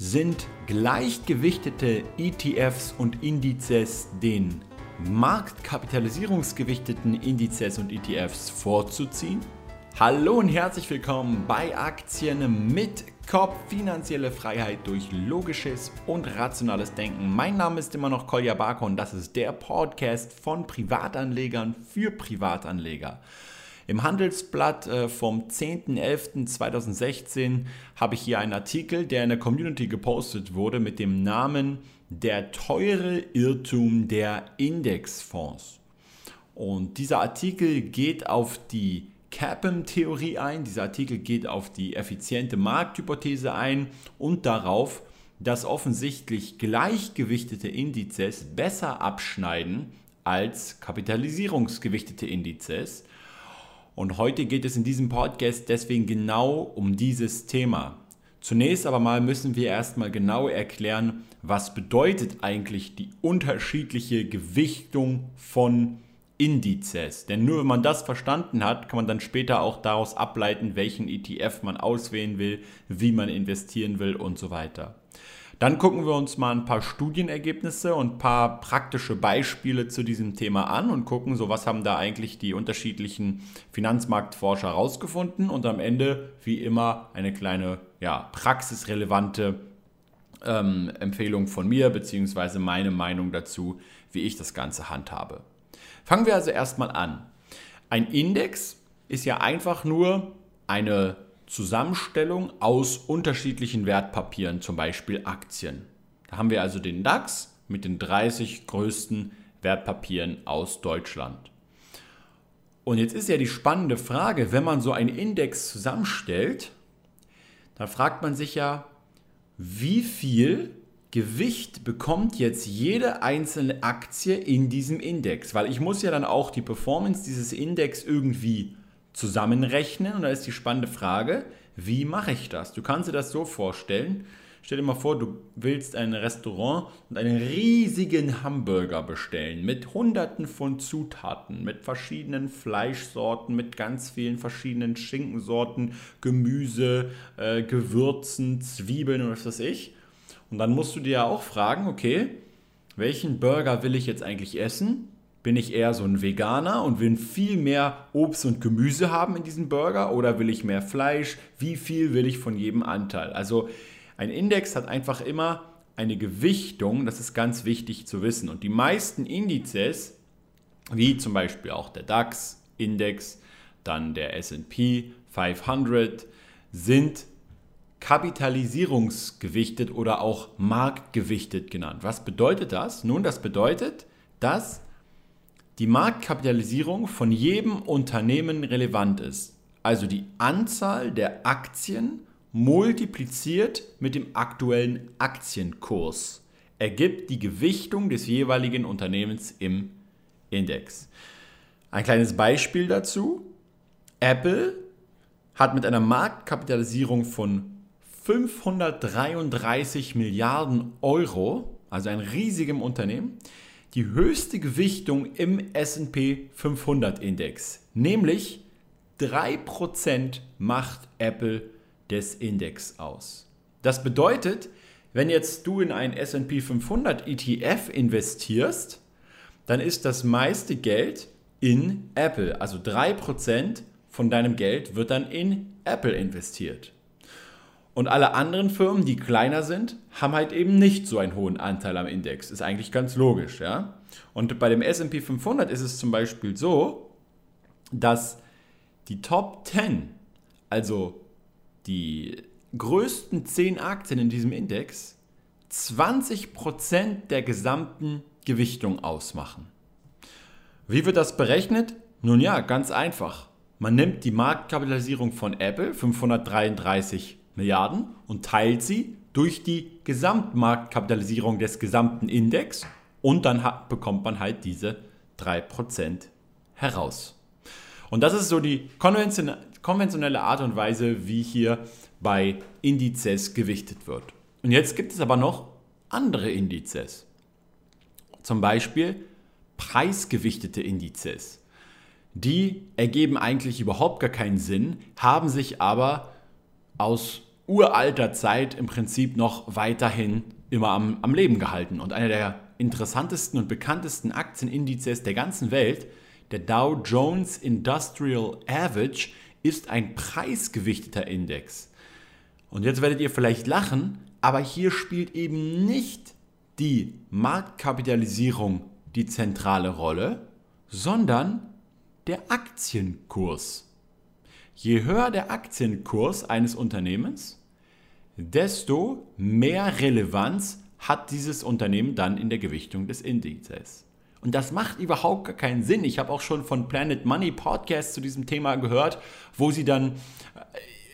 Sind gleichgewichtete ETFs und Indizes den marktkapitalisierungsgewichteten Indizes und ETFs vorzuziehen? Hallo und herzlich willkommen bei Aktien mit Kopf, finanzielle Freiheit durch logisches und rationales Denken. Mein Name ist immer noch Kolja Barker und das ist der Podcast von Privatanlegern für Privatanleger. Im Handelsblatt äh, vom 10.11.2016 habe ich hier einen Artikel, der in der Community gepostet wurde mit dem Namen Der teure Irrtum der Indexfonds. Und dieser Artikel geht auf die CAPM-Theorie ein, dieser Artikel geht auf die effiziente Markthypothese ein und darauf, dass offensichtlich gleichgewichtete Indizes besser abschneiden als kapitalisierungsgewichtete Indizes und heute geht es in diesem Podcast deswegen genau um dieses Thema. Zunächst aber mal müssen wir erstmal genau erklären, was bedeutet eigentlich die unterschiedliche Gewichtung von Indizes. Denn nur wenn man das verstanden hat, kann man dann später auch daraus ableiten, welchen ETF man auswählen will, wie man investieren will und so weiter. Dann gucken wir uns mal ein paar Studienergebnisse und ein paar praktische Beispiele zu diesem Thema an und gucken, so was haben da eigentlich die unterschiedlichen Finanzmarktforscher herausgefunden und am Ende, wie immer, eine kleine ja, praxisrelevante ähm, Empfehlung von mir, beziehungsweise meine Meinung dazu, wie ich das Ganze handhabe. Fangen wir also erstmal an. Ein Index ist ja einfach nur eine Zusammenstellung aus unterschiedlichen Wertpapieren, zum Beispiel Aktien. Da haben wir also den DAX mit den 30 größten Wertpapieren aus Deutschland. Und jetzt ist ja die spannende Frage, wenn man so einen Index zusammenstellt, dann fragt man sich ja, wie viel Gewicht bekommt jetzt jede einzelne Aktie in diesem Index? Weil ich muss ja dann auch die Performance dieses Index irgendwie zusammenrechnen. Und da ist die spannende Frage, wie mache ich das? Du kannst dir das so vorstellen. Stell dir mal vor, du willst ein Restaurant und einen riesigen Hamburger bestellen mit hunderten von Zutaten, mit verschiedenen Fleischsorten, mit ganz vielen verschiedenen Schinkensorten, Gemüse, äh, Gewürzen, Zwiebeln und was weiß ich. Und dann musst du dir ja auch fragen, okay, welchen Burger will ich jetzt eigentlich essen? Bin ich eher so ein Veganer und will viel mehr Obst und Gemüse haben in diesem Burger oder will ich mehr Fleisch? Wie viel will ich von jedem Anteil? Also ein Index hat einfach immer eine Gewichtung, das ist ganz wichtig zu wissen. Und die meisten Indizes, wie zum Beispiel auch der DAX-Index, dann der SP 500, sind kapitalisierungsgewichtet oder auch marktgewichtet genannt. Was bedeutet das? Nun, das bedeutet, dass die Marktkapitalisierung von jedem Unternehmen relevant ist. Also die Anzahl der Aktien multipliziert mit dem aktuellen Aktienkurs ergibt die Gewichtung des jeweiligen Unternehmens im Index. Ein kleines Beispiel dazu. Apple hat mit einer Marktkapitalisierung von 533 Milliarden Euro, also ein riesigem Unternehmen, die höchste Gewichtung im SP 500 Index, nämlich 3% macht Apple des Index aus. Das bedeutet, wenn jetzt du in einen SP 500 ETF investierst, dann ist das meiste Geld in Apple. Also 3% von deinem Geld wird dann in Apple investiert. Und alle anderen Firmen, die kleiner sind, haben halt eben nicht so einen hohen Anteil am Index. Ist eigentlich ganz logisch, ja. Und bei dem SP 500 ist es zum Beispiel so, dass die Top 10, also die größten 10 Aktien in diesem Index, 20% der gesamten Gewichtung ausmachen. Wie wird das berechnet? Nun ja, ganz einfach. Man nimmt die Marktkapitalisierung von Apple, 533 Milliarden und teilt sie durch die Gesamtmarktkapitalisierung des gesamten Index und dann hat, bekommt man halt diese 3% heraus. Und das ist so die konventionelle Art und Weise, wie hier bei Indizes gewichtet wird. Und jetzt gibt es aber noch andere Indizes. Zum Beispiel preisgewichtete Indizes. Die ergeben eigentlich überhaupt gar keinen Sinn, haben sich aber aus uralter Zeit im Prinzip noch weiterhin immer am, am Leben gehalten. Und einer der interessantesten und bekanntesten Aktienindizes der ganzen Welt, der Dow Jones Industrial Average, ist ein preisgewichteter Index. Und jetzt werdet ihr vielleicht lachen, aber hier spielt eben nicht die Marktkapitalisierung die zentrale Rolle, sondern der Aktienkurs. Je höher der Aktienkurs eines Unternehmens, desto mehr Relevanz hat dieses Unternehmen dann in der Gewichtung des Indizes. Und das macht überhaupt gar keinen Sinn. Ich habe auch schon von Planet Money Podcast zu diesem Thema gehört, wo sie dann äh,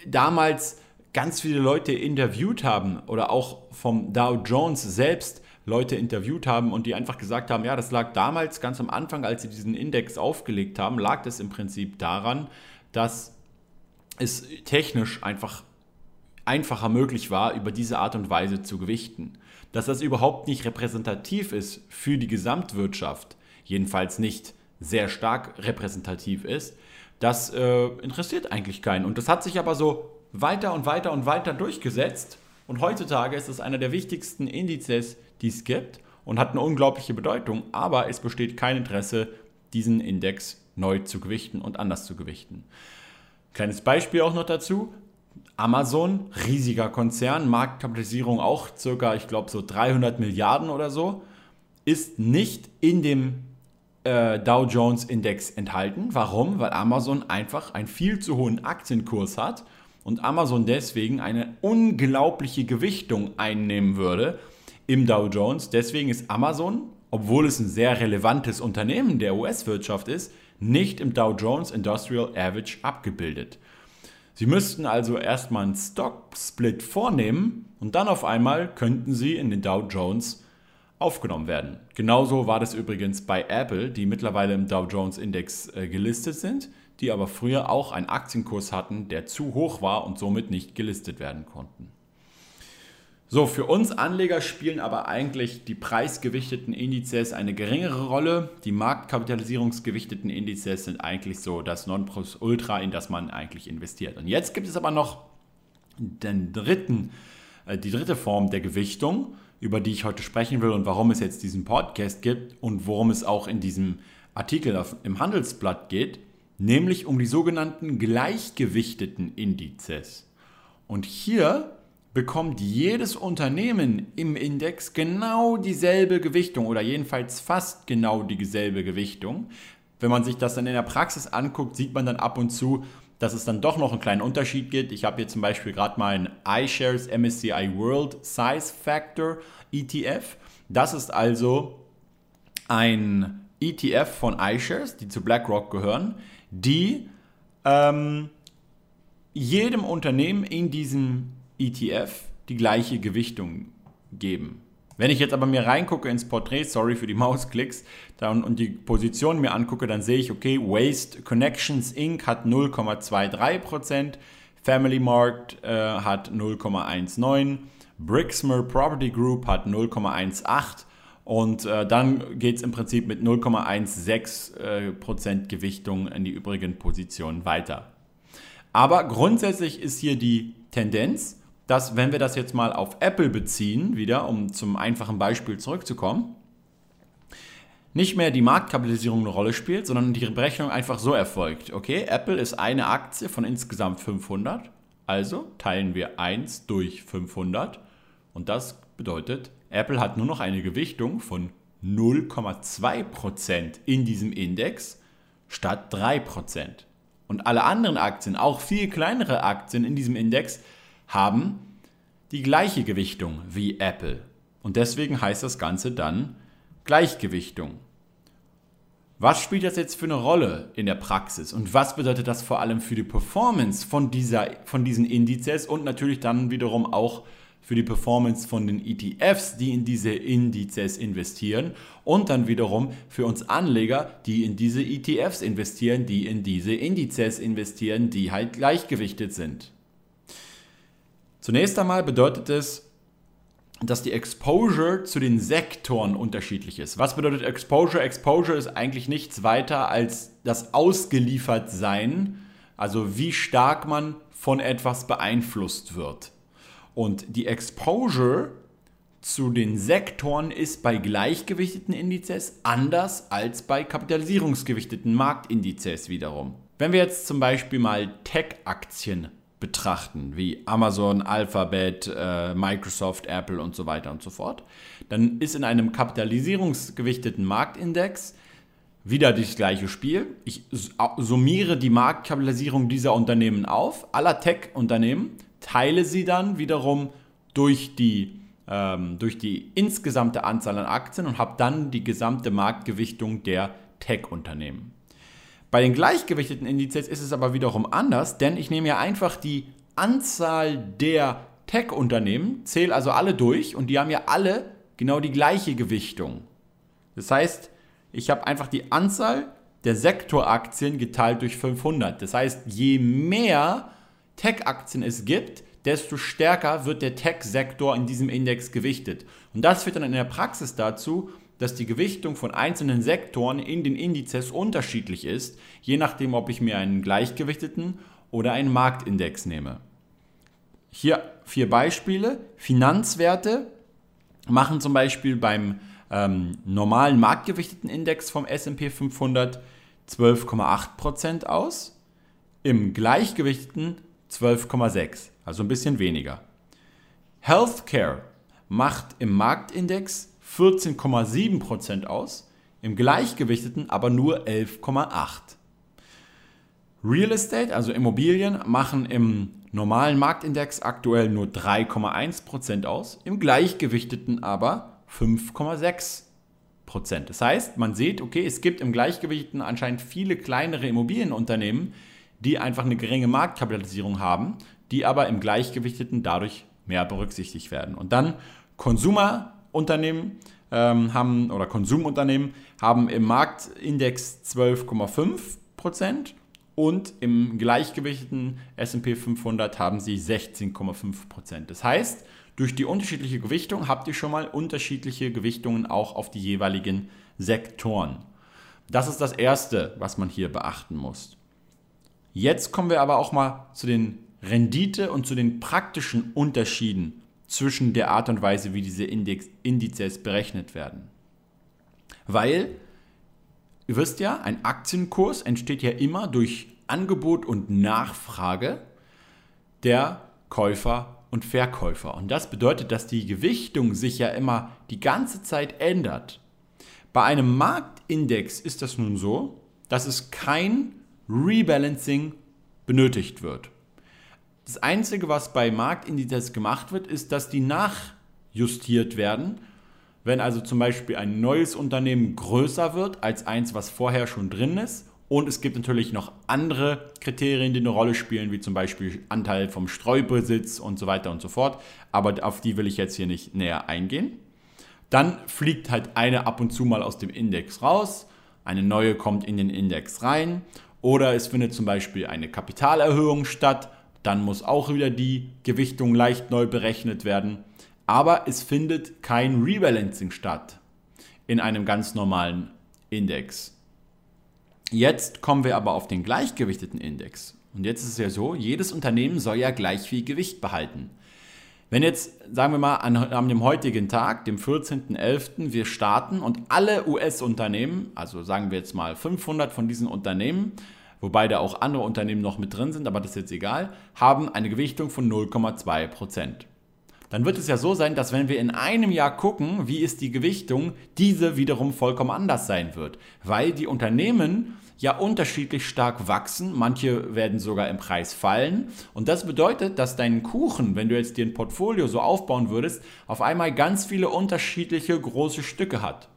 damals ganz viele Leute interviewt haben oder auch vom Dow Jones selbst Leute interviewt haben und die einfach gesagt haben, ja, das lag damals ganz am Anfang, als sie diesen Index aufgelegt haben, lag das im Prinzip daran, dass es technisch einfach einfacher möglich war, über diese Art und Weise zu gewichten. Dass das überhaupt nicht repräsentativ ist für die Gesamtwirtschaft, jedenfalls nicht sehr stark repräsentativ ist, das äh, interessiert eigentlich keinen. Und das hat sich aber so weiter und weiter und weiter durchgesetzt. Und heutzutage ist es einer der wichtigsten Indizes, die es gibt und hat eine unglaubliche Bedeutung. Aber es besteht kein Interesse, diesen Index neu zu gewichten und anders zu gewichten. Kleines Beispiel auch noch dazu. Amazon, riesiger Konzern, Marktkapitalisierung auch circa, ich glaube, so 300 Milliarden oder so, ist nicht in dem äh, Dow Jones Index enthalten. Warum? Weil Amazon einfach einen viel zu hohen Aktienkurs hat und Amazon deswegen eine unglaubliche Gewichtung einnehmen würde im Dow Jones. Deswegen ist Amazon, obwohl es ein sehr relevantes Unternehmen der US-Wirtschaft ist, nicht im Dow Jones Industrial Average abgebildet. Sie müssten also erstmal einen Stock-Split vornehmen und dann auf einmal könnten Sie in den Dow Jones aufgenommen werden. Genauso war das übrigens bei Apple, die mittlerweile im Dow Jones Index äh, gelistet sind, die aber früher auch einen Aktienkurs hatten, der zu hoch war und somit nicht gelistet werden konnten. So, für uns Anleger spielen aber eigentlich die preisgewichteten Indizes eine geringere Rolle. Die marktkapitalisierungsgewichteten Indizes sind eigentlich so das Nonplusultra, in das man eigentlich investiert. Und jetzt gibt es aber noch den dritten, äh, die dritte Form der Gewichtung, über die ich heute sprechen will und warum es jetzt diesen Podcast gibt und worum es auch in diesem Artikel im Handelsblatt geht, nämlich um die sogenannten gleichgewichteten Indizes. Und hier bekommt jedes Unternehmen im Index genau dieselbe Gewichtung oder jedenfalls fast genau dieselbe Gewichtung. Wenn man sich das dann in der Praxis anguckt, sieht man dann ab und zu, dass es dann doch noch einen kleinen Unterschied gibt. Ich habe hier zum Beispiel gerade mal einen iShares MSCI World Size Factor ETF. Das ist also ein ETF von iShares, die zu BlackRock gehören, die ähm, jedem Unternehmen in diesem ETF die gleiche Gewichtung geben. Wenn ich jetzt aber mir reingucke ins Porträt, sorry für die Mausklicks, dann, und die Position mir angucke, dann sehe ich, okay, Waste Connections Inc. hat 0,23%, Family Mart äh, hat 0,19%, Brixmer Property Group hat 0,18% und äh, dann geht es im Prinzip mit 0,16% äh, Gewichtung in die übrigen Positionen weiter. Aber grundsätzlich ist hier die Tendenz, dass wenn wir das jetzt mal auf Apple beziehen, wieder, um zum einfachen Beispiel zurückzukommen, nicht mehr die Marktkapitalisierung eine Rolle spielt, sondern die Berechnung einfach so erfolgt. Okay, Apple ist eine Aktie von insgesamt 500, also teilen wir 1 durch 500 und das bedeutet, Apple hat nur noch eine Gewichtung von 0,2% in diesem Index statt 3%. Und alle anderen Aktien, auch viel kleinere Aktien in diesem Index, haben die gleiche Gewichtung wie Apple. Und deswegen heißt das Ganze dann Gleichgewichtung. Was spielt das jetzt für eine Rolle in der Praxis und was bedeutet das vor allem für die Performance von, dieser, von diesen Indizes und natürlich dann wiederum auch für die Performance von den ETFs, die in diese Indizes investieren und dann wiederum für uns Anleger, die in diese ETFs investieren, die in diese Indizes investieren, die halt gleichgewichtet sind. Zunächst einmal bedeutet es, dass die Exposure zu den Sektoren unterschiedlich ist. Was bedeutet Exposure? Exposure ist eigentlich nichts weiter als das Ausgeliefertsein, also wie stark man von etwas beeinflusst wird. Und die Exposure zu den Sektoren ist bei gleichgewichteten Indizes anders als bei kapitalisierungsgewichteten Marktindizes wiederum. Wenn wir jetzt zum Beispiel mal Tech-Aktien betrachten, wie Amazon, Alphabet, äh, Microsoft, Apple und so weiter und so fort, dann ist in einem kapitalisierungsgewichteten Marktindex wieder das gleiche Spiel. Ich summiere die Marktkapitalisierung dieser Unternehmen auf, aller Tech-Unternehmen, teile sie dann wiederum durch die ähm, durch die insgesamte Anzahl an Aktien und habe dann die gesamte Marktgewichtung der Tech-Unternehmen. Bei den gleichgewichteten Indizes ist es aber wiederum anders, denn ich nehme ja einfach die Anzahl der Tech-Unternehmen, zähle also alle durch und die haben ja alle genau die gleiche Gewichtung. Das heißt, ich habe einfach die Anzahl der Sektoraktien geteilt durch 500. Das heißt, je mehr Tech-Aktien es gibt, desto stärker wird der Tech-Sektor in diesem Index gewichtet. Und das führt dann in der Praxis dazu, dass die Gewichtung von einzelnen Sektoren in den Indizes unterschiedlich ist, je nachdem, ob ich mir einen gleichgewichteten oder einen Marktindex nehme. Hier vier Beispiele. Finanzwerte machen zum Beispiel beim ähm, normalen marktgewichteten Index vom SP 500 12,8% aus, im gleichgewichteten 12,6%, also ein bisschen weniger. Healthcare macht im Marktindex 14,7% aus, im gleichgewichteten aber nur 11,8%. Real Estate, also Immobilien, machen im normalen Marktindex aktuell nur 3,1% aus, im gleichgewichteten aber 5,6%. Das heißt, man sieht, okay, es gibt im Gleichgewichteten anscheinend viele kleinere Immobilienunternehmen, die einfach eine geringe Marktkapitalisierung haben, die aber im Gleichgewichteten dadurch mehr berücksichtigt werden. Und dann Konsumerunternehmen ähm, haben oder Konsumunternehmen haben im Marktindex 12,5 Prozent und im gleichgewichteten S&P 500 haben sie 16,5 Prozent. Das heißt, durch die unterschiedliche Gewichtung habt ihr schon mal unterschiedliche Gewichtungen auch auf die jeweiligen Sektoren. Das ist das Erste, was man hier beachten muss. Jetzt kommen wir aber auch mal zu den Rendite und zu den praktischen Unterschieden zwischen der Art und Weise, wie diese Index, Indizes berechnet werden. Weil, ihr wisst ja, ein Aktienkurs entsteht ja immer durch Angebot und Nachfrage der Käufer und Verkäufer. Und das bedeutet, dass die Gewichtung sich ja immer die ganze Zeit ändert. Bei einem Marktindex ist das nun so, dass es kein Rebalancing benötigt wird. Das Einzige, was bei Marktindizes gemacht wird, ist, dass die nachjustiert werden. Wenn also zum Beispiel ein neues Unternehmen größer wird als eins, was vorher schon drin ist. Und es gibt natürlich noch andere Kriterien, die eine Rolle spielen, wie zum Beispiel Anteil vom Streubesitz und so weiter und so fort. Aber auf die will ich jetzt hier nicht näher eingehen. Dann fliegt halt eine ab und zu mal aus dem Index raus, eine neue kommt in den Index rein oder es findet zum Beispiel eine Kapitalerhöhung statt, dann muss auch wieder die Gewichtung leicht neu berechnet werden. Aber es findet kein Rebalancing statt in einem ganz normalen Index. Jetzt kommen wir aber auf den gleichgewichteten Index. Und jetzt ist es ja so, jedes Unternehmen soll ja gleich viel Gewicht behalten. Wenn jetzt, sagen wir mal, an, an dem heutigen Tag, dem 14.11., wir starten und alle US-Unternehmen, also sagen wir jetzt mal 500 von diesen Unternehmen, wobei da auch andere Unternehmen noch mit drin sind, aber das ist jetzt egal, haben eine Gewichtung von 0,2 Prozent. Dann wird es ja so sein, dass wenn wir in einem Jahr gucken, wie ist die Gewichtung, diese wiederum vollkommen anders sein wird, weil die Unternehmen ja unterschiedlich stark wachsen, manche werden sogar im Preis fallen und das bedeutet, dass dein Kuchen, wenn du jetzt dir ein Portfolio so aufbauen würdest, auf einmal ganz viele unterschiedliche große Stücke hat.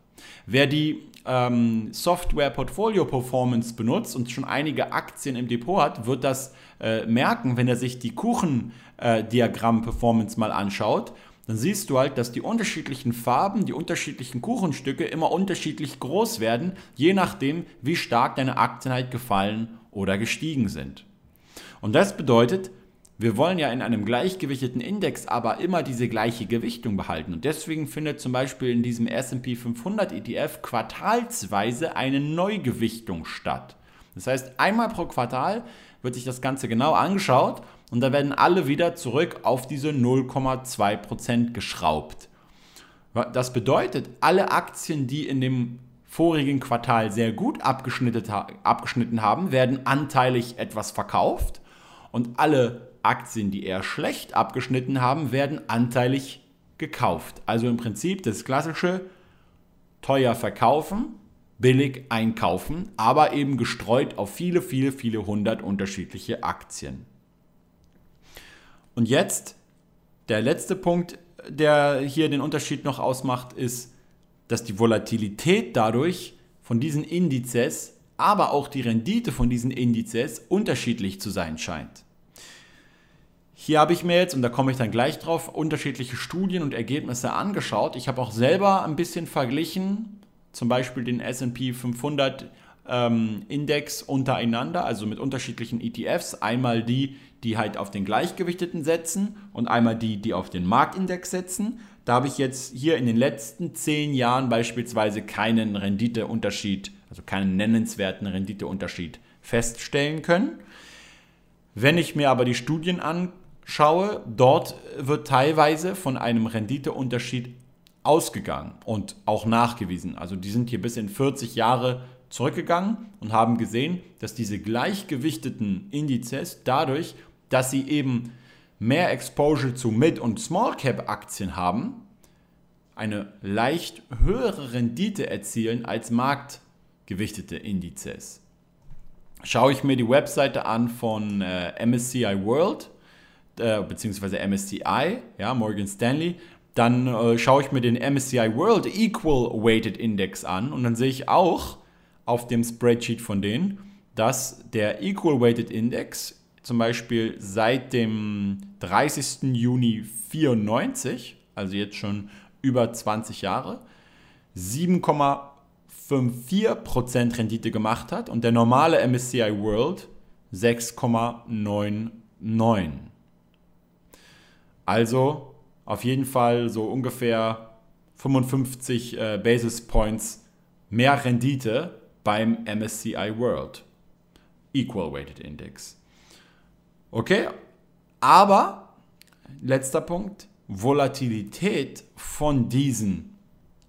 Wer die ähm, Software Portfolio Performance benutzt und schon einige Aktien im Depot hat, wird das äh, merken, wenn er sich die Kuchendiagramm äh, Performance mal anschaut. Dann siehst du halt, dass die unterschiedlichen Farben, die unterschiedlichen Kuchenstücke immer unterschiedlich groß werden, je nachdem, wie stark deine Aktien halt gefallen oder gestiegen sind. Und das bedeutet, wir wollen ja in einem gleichgewichteten Index aber immer diese gleiche Gewichtung behalten. Und deswegen findet zum Beispiel in diesem SP 500 ETF quartalsweise eine Neugewichtung statt. Das heißt, einmal pro Quartal wird sich das Ganze genau angeschaut und da werden alle wieder zurück auf diese 0,2% geschraubt. Das bedeutet, alle Aktien, die in dem vorigen Quartal sehr gut abgeschnitten haben, werden anteilig etwas verkauft und alle Aktien, die eher schlecht abgeschnitten haben, werden anteilig gekauft. Also im Prinzip das klassische teuer verkaufen, billig einkaufen, aber eben gestreut auf viele, viele, viele hundert unterschiedliche Aktien. Und jetzt der letzte Punkt, der hier den Unterschied noch ausmacht, ist, dass die Volatilität dadurch von diesen Indizes, aber auch die Rendite von diesen Indizes unterschiedlich zu sein scheint. Hier habe ich mir jetzt, und da komme ich dann gleich drauf, unterschiedliche Studien und Ergebnisse angeschaut. Ich habe auch selber ein bisschen verglichen, zum Beispiel den SP 500 ähm, Index untereinander, also mit unterschiedlichen ETFs. Einmal die, die halt auf den gleichgewichteten setzen und einmal die, die auf den Marktindex setzen. Da habe ich jetzt hier in den letzten zehn Jahren beispielsweise keinen Renditeunterschied, also keinen nennenswerten Renditeunterschied feststellen können. Wenn ich mir aber die Studien anschaue, schaue, dort wird teilweise von einem Renditeunterschied ausgegangen und auch nachgewiesen. Also die sind hier bis in 40 Jahre zurückgegangen und haben gesehen, dass diese gleichgewichteten Indizes dadurch, dass sie eben mehr Exposure zu Mid- und Small-Cap-Aktien haben, eine leicht höhere Rendite erzielen als marktgewichtete Indizes. Schaue ich mir die Webseite an von äh, MSCI World, äh, beziehungsweise MSCI, ja, Morgan Stanley, dann äh, schaue ich mir den MSCI World Equal Weighted Index an und dann sehe ich auch auf dem Spreadsheet von denen, dass der Equal Weighted Index zum Beispiel seit dem 30. Juni 94, also jetzt schon über 20 Jahre, 7,54% Rendite gemacht hat und der normale MSCI World 6,99. Also auf jeden Fall so ungefähr 55 äh, Basis Points mehr Rendite beim MSCI World Equal Weighted Index. Okay, aber letzter Punkt, Volatilität von diesen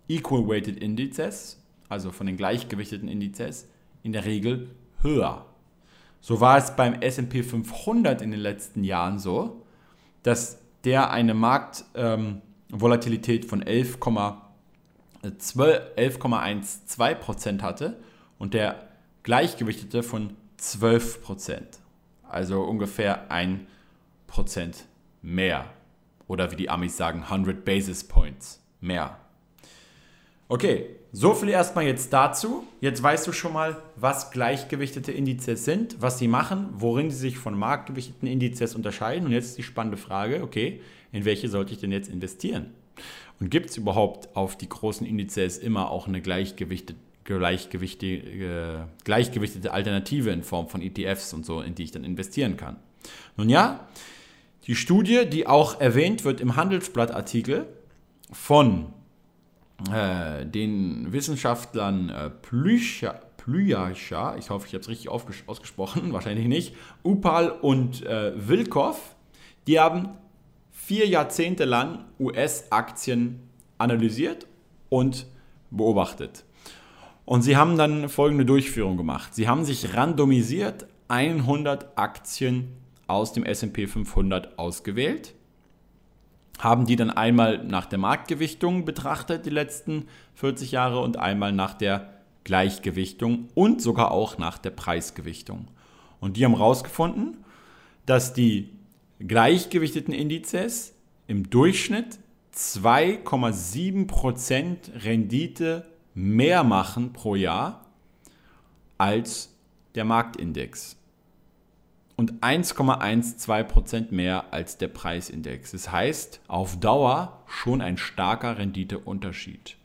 Equal Weighted Indizes, also von den gleichgewichteten Indizes, in der Regel höher. So war es beim SP 500 in den letzten Jahren so, dass der eine Marktvolatilität ähm, von 11,12% hatte und der gleichgewichtete von 12%. Also ungefähr 1% mehr. Oder wie die Amis sagen, 100 Basis Points mehr. Okay, so viel erstmal jetzt dazu. Jetzt weißt du schon mal, was gleichgewichtete Indizes sind, was sie machen, worin sie sich von marktgewichteten Indizes unterscheiden. Und jetzt die spannende Frage, okay, in welche sollte ich denn jetzt investieren? Und gibt es überhaupt auf die großen Indizes immer auch eine gleichgewichtete, gleichgewichtige, gleichgewichtete Alternative in Form von ETFs und so, in die ich dann investieren kann? Nun ja, die Studie, die auch erwähnt wird im Handelsblattartikel von äh, den Wissenschaftlern äh, Plücher, Plüjacha, ich hoffe, ich habe es richtig ausgesprochen, wahrscheinlich nicht, Upal und äh, Wilkow, die haben vier Jahrzehnte lang US-Aktien analysiert und beobachtet. Und sie haben dann folgende Durchführung gemacht. Sie haben sich randomisiert 100 Aktien aus dem SP 500 ausgewählt haben die dann einmal nach der Marktgewichtung betrachtet, die letzten 40 Jahre, und einmal nach der Gleichgewichtung und sogar auch nach der Preisgewichtung. Und die haben herausgefunden, dass die gleichgewichteten Indizes im Durchschnitt 2,7% Rendite mehr machen pro Jahr als der Marktindex und 1,12% mehr als der Preisindex. Das heißt, auf Dauer schon ein starker Renditeunterschied.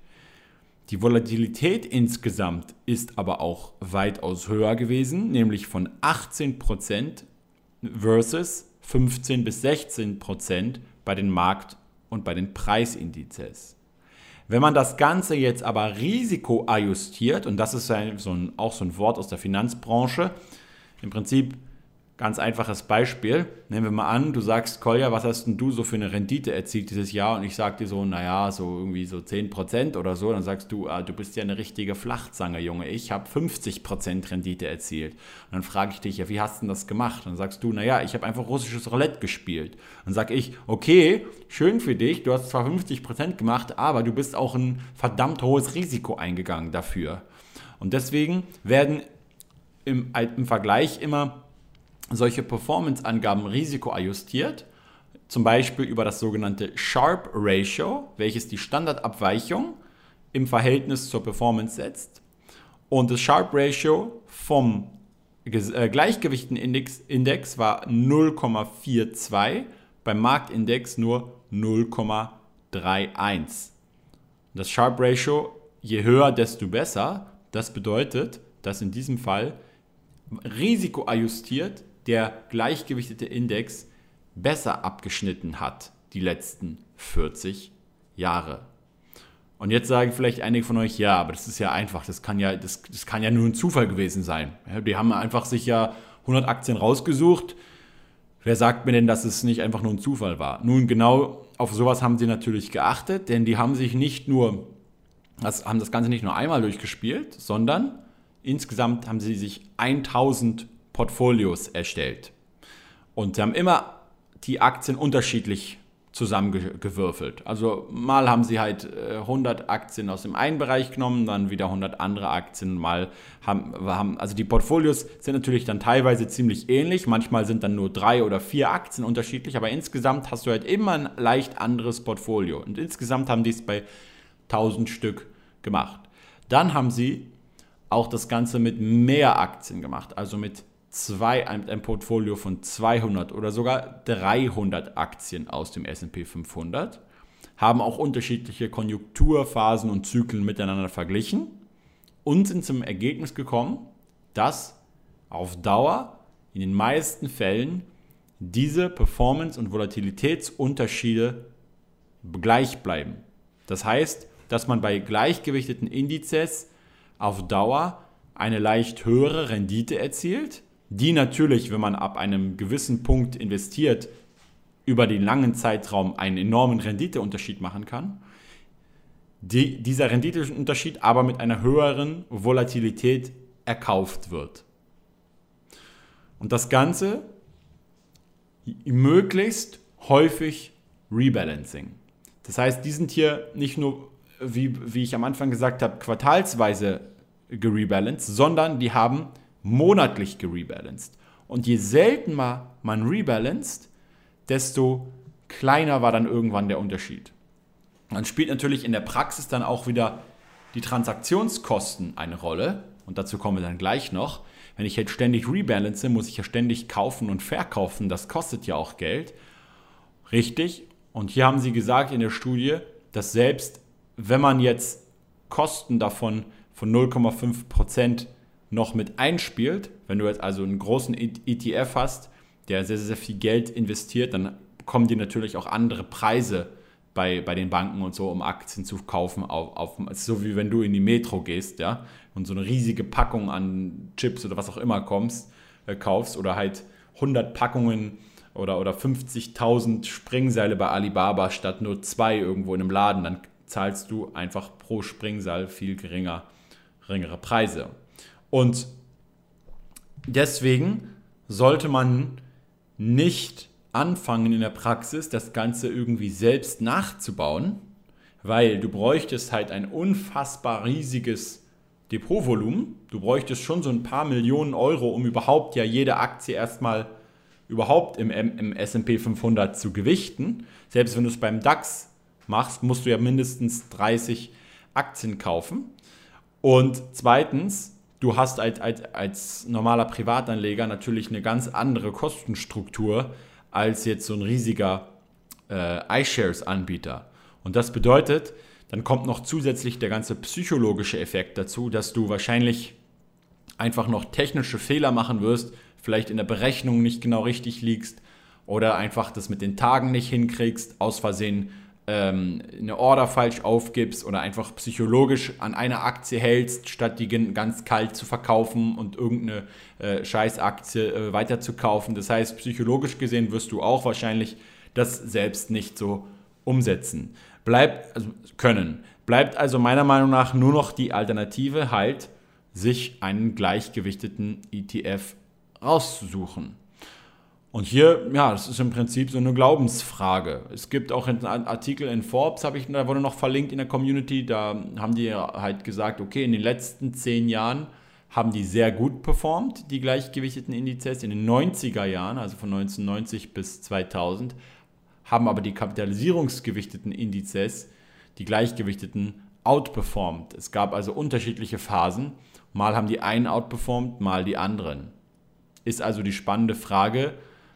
Die Volatilität insgesamt ist aber auch weitaus höher gewesen, nämlich von 18% versus 15 bis 16% bei den Markt- und bei den Preisindizes. Wenn man das Ganze jetzt aber risikoajustiert, und das ist so ein, auch so ein Wort aus der Finanzbranche, im Prinzip Ganz einfaches Beispiel. Nehmen wir mal an, du sagst, Kolja, was hast denn du so für eine Rendite erzielt dieses Jahr? Und ich sage dir so, naja, so irgendwie so 10% oder so. Dann sagst du, ah, du bist ja eine richtige Flachzange, Junge. Ich habe 50% Rendite erzielt. Und dann frage ich dich, ja, wie hast du denn das gemacht? Dann sagst du, naja, ich habe einfach russisches Roulette gespielt. Dann sage ich, okay, schön für dich, du hast zwar 50% gemacht, aber du bist auch ein verdammt hohes Risiko eingegangen dafür. Und deswegen werden im, im Vergleich immer solche Performance-Angaben risikoadjustiert, zum Beispiel über das sogenannte Sharp Ratio, welches die Standardabweichung im Verhältnis zur Performance setzt. Und das Sharp Ratio vom äh, Gleichgewichten-Index Index war 0,42, beim Marktindex nur 0,31. Das Sharp Ratio, je höher, desto besser. Das bedeutet, dass in diesem Fall risikoadjustiert der gleichgewichtete Index besser abgeschnitten hat die letzten 40 Jahre. Und jetzt sagen vielleicht einige von euch, ja, aber das ist ja einfach, das kann ja, das, das kann ja nur ein Zufall gewesen sein. die haben einfach sich ja 100 Aktien rausgesucht. Wer sagt mir denn, dass es nicht einfach nur ein Zufall war? Nun, genau auf sowas haben sie natürlich geachtet, denn die haben sich nicht nur, das, haben das Ganze nicht nur einmal durchgespielt, sondern insgesamt haben sie sich 1000 Portfolios erstellt. Und sie haben immer die Aktien unterschiedlich zusammengewürfelt. Also mal haben sie halt 100 äh, Aktien aus dem einen Bereich genommen, dann wieder 100 andere Aktien. Mal haben, haben also die Portfolios sind natürlich dann teilweise ziemlich ähnlich. Manchmal sind dann nur drei oder vier Aktien unterschiedlich, aber insgesamt hast du halt immer ein leicht anderes Portfolio. Und insgesamt haben die es bei 1000 Stück gemacht. Dann haben sie auch das Ganze mit mehr Aktien gemacht, also mit zwei, ein, Portfolio von 200 oder sogar 300 Aktien aus dem SP 500, haben auch unterschiedliche Konjunkturphasen und Zyklen miteinander verglichen und sind zum Ergebnis gekommen, dass auf Dauer in den meisten Fällen diese Performance- und Volatilitätsunterschiede gleich bleiben. Das heißt, dass man bei gleichgewichteten Indizes auf Dauer eine leicht höhere Rendite erzielt die natürlich, wenn man ab einem gewissen Punkt investiert, über den langen Zeitraum einen enormen Renditeunterschied machen kann. Die, dieser Renditeunterschied aber mit einer höheren Volatilität erkauft wird. Und das Ganze möglichst häufig Rebalancing. Das heißt, die sind hier nicht nur, wie, wie ich am Anfang gesagt habe, quartalsweise gerebalanced, sondern die haben monatlich gerebalanced. Und je seltener man rebalanced, desto kleiner war dann irgendwann der Unterschied. Dann spielt natürlich in der Praxis dann auch wieder die Transaktionskosten eine Rolle. Und dazu kommen wir dann gleich noch. Wenn ich jetzt ständig rebalance, muss ich ja ständig kaufen und verkaufen. Das kostet ja auch Geld. Richtig. Und hier haben sie gesagt in der Studie, dass selbst wenn man jetzt Kosten davon von 0,5 Prozent noch mit einspielt, wenn du jetzt also einen großen ETF hast, der sehr, sehr viel Geld investiert, dann kommen dir natürlich auch andere Preise bei, bei den Banken und so, um Aktien zu kaufen, auf, auf, so wie wenn du in die Metro gehst, ja, und so eine riesige Packung an Chips oder was auch immer kommst, äh, kaufst oder halt 100 Packungen oder, oder 50.000 Springseile bei Alibaba statt nur zwei irgendwo in einem Laden, dann zahlst du einfach pro Springseil viel geringer, geringere Preise. Und deswegen sollte man nicht anfangen in der Praxis, das Ganze irgendwie selbst nachzubauen, weil du bräuchtest halt ein unfassbar riesiges Depotvolumen. Du bräuchtest schon so ein paar Millionen Euro, um überhaupt ja jede Aktie erstmal überhaupt im, im SP 500 zu gewichten. Selbst wenn du es beim DAX machst, musst du ja mindestens 30 Aktien kaufen. Und zweitens, du hast als, als, als normaler Privatanleger natürlich eine ganz andere Kostenstruktur als jetzt so ein riesiger äh, iShares-Anbieter. Und das bedeutet, dann kommt noch zusätzlich der ganze psychologische Effekt dazu, dass du wahrscheinlich einfach noch technische Fehler machen wirst, vielleicht in der Berechnung nicht genau richtig liegst oder einfach das mit den Tagen nicht hinkriegst, aus Versehen ähm, eine Order falsch aufgibst oder einfach psychologisch an einer Aktie hältst, statt die ganz kalt zu verkaufen und irgendeine äh, Scheißaktie äh, weiter zu kaufen. Das heißt, psychologisch gesehen wirst du auch wahrscheinlich das selbst nicht so umsetzen. Bleibt, also können. Bleibt also meiner Meinung nach nur noch die Alternative, halt, sich einen gleichgewichteten ETF rauszusuchen. Und hier, ja, das ist im Prinzip so eine Glaubensfrage. Es gibt auch einen Artikel in Forbes, habe ich, da wurde noch verlinkt in der Community, da haben die halt gesagt, okay, in den letzten zehn Jahren haben die sehr gut performt, die gleichgewichteten Indizes. In den 90er Jahren, also von 1990 bis 2000, haben aber die kapitalisierungsgewichteten Indizes, die gleichgewichteten, outperformed. Es gab also unterschiedliche Phasen. Mal haben die einen outperformed, mal die anderen. Ist also die spannende Frage,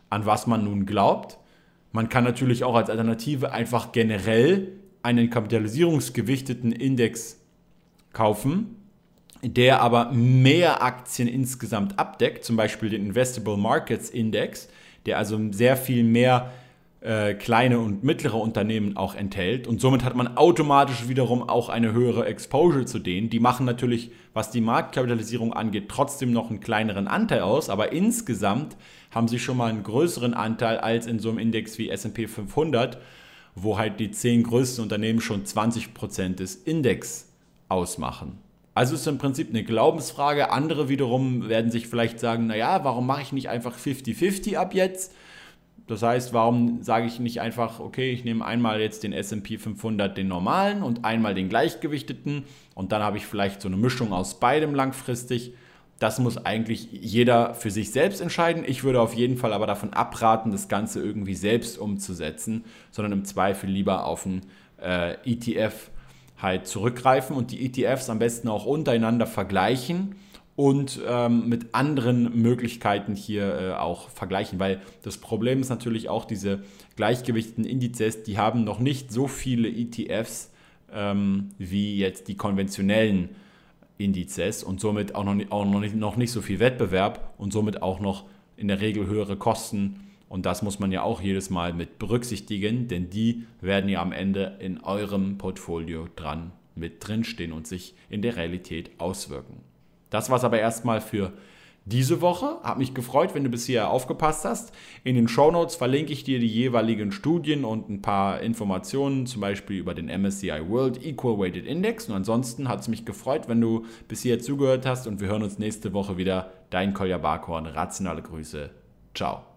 an was man nun glaubt. Man kann natürlich auch als Alternative einfach generell einen kapitalisierungsgewichteten Index kaufen, der aber mehr Aktien insgesamt abdeckt, zum Beispiel den Investable Markets Index, der also sehr viel mehr äh, kleine und mittlere Unternehmen auch enthält. Und somit hat man automatisch wiederum auch eine höhere Exposure zu denen. Die machen natürlich, was die Marktkapitalisierung angeht, trotzdem noch einen kleineren Anteil aus, aber insgesamt haben sie schon mal einen größeren Anteil als in so einem Index wie SP 500, wo halt die zehn größten Unternehmen schon 20% des Index ausmachen. Also ist im Prinzip eine Glaubensfrage. Andere wiederum werden sich vielleicht sagen, naja, warum mache ich nicht einfach 50-50 ab jetzt? Das heißt, warum sage ich nicht einfach, okay, ich nehme einmal jetzt den SP 500, den normalen und einmal den gleichgewichteten und dann habe ich vielleicht so eine Mischung aus beidem langfristig. Das muss eigentlich jeder für sich selbst entscheiden. Ich würde auf jeden Fall aber davon abraten, das Ganze irgendwie selbst umzusetzen, sondern im Zweifel lieber auf einen äh, ETF halt zurückgreifen und die ETFs am besten auch untereinander vergleichen und ähm, mit anderen Möglichkeiten hier äh, auch vergleichen, weil das Problem ist natürlich auch diese gleichgewichteten Indizes, die haben noch nicht so viele ETFs ähm, wie jetzt die konventionellen Indizes und somit auch, noch, auch noch, nicht, noch nicht so viel Wettbewerb und somit auch noch in der Regel höhere Kosten. Und das muss man ja auch jedes Mal mit berücksichtigen, denn die werden ja am Ende in eurem Portfolio dran mit drinstehen und sich in der Realität auswirken. Das war es aber erstmal für diese Woche. Hat mich gefreut, wenn du bisher aufgepasst hast. In den Show Notes verlinke ich dir die jeweiligen Studien und ein paar Informationen, zum Beispiel über den MSCI World Equal Weighted Index. Und ansonsten hat es mich gefreut, wenn du bisher zugehört hast und wir hören uns nächste Woche wieder. Dein Kolja Barkhorn. Rationale Grüße. Ciao.